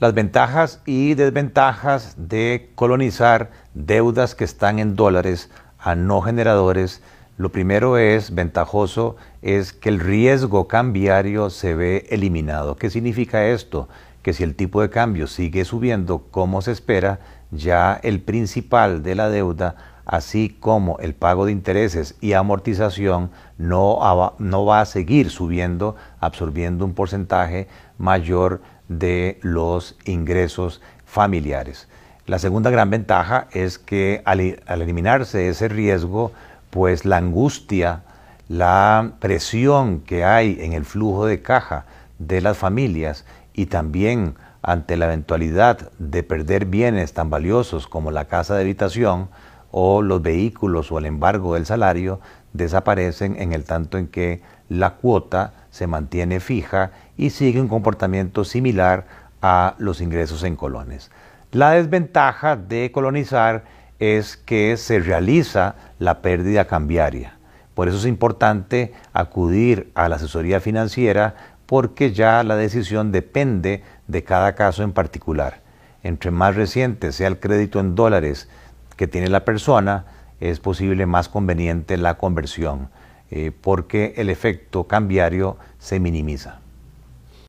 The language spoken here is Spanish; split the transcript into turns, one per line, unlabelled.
Las ventajas y desventajas de colonizar deudas que están en dólares a no generadores. Lo primero es ventajoso es que el riesgo cambiario se ve eliminado. ¿Qué significa esto? Que si el tipo de cambio sigue subiendo como se espera, ya el principal de la deuda, así como el pago de intereses y amortización, no, va a seguir subiendo, absorbiendo un porcentaje mayor de los ingresos familiares. La segunda gran ventaja es que al, eliminarse ese riesgo, pues la angustia, la presión que hay en el flujo de caja de las familias y también ante la eventualidad de perder bienes tan valiosos como la casa de habitación o los vehículos o el embargo del salario, desaparecen en el tanto en que la cuota se mantiene fija y sigue un comportamiento similar a los ingresos en colones. La desventaja de colonizar es que se realiza la pérdida cambiaria. Por eso es importante acudir a la asesoría financiera porque ya la decisión depende de cada caso en particular. Entre más reciente sea el crédito en dólares que tiene la persona, es posible más conveniente la conversión, eh, porque el efecto cambiario se minimiza.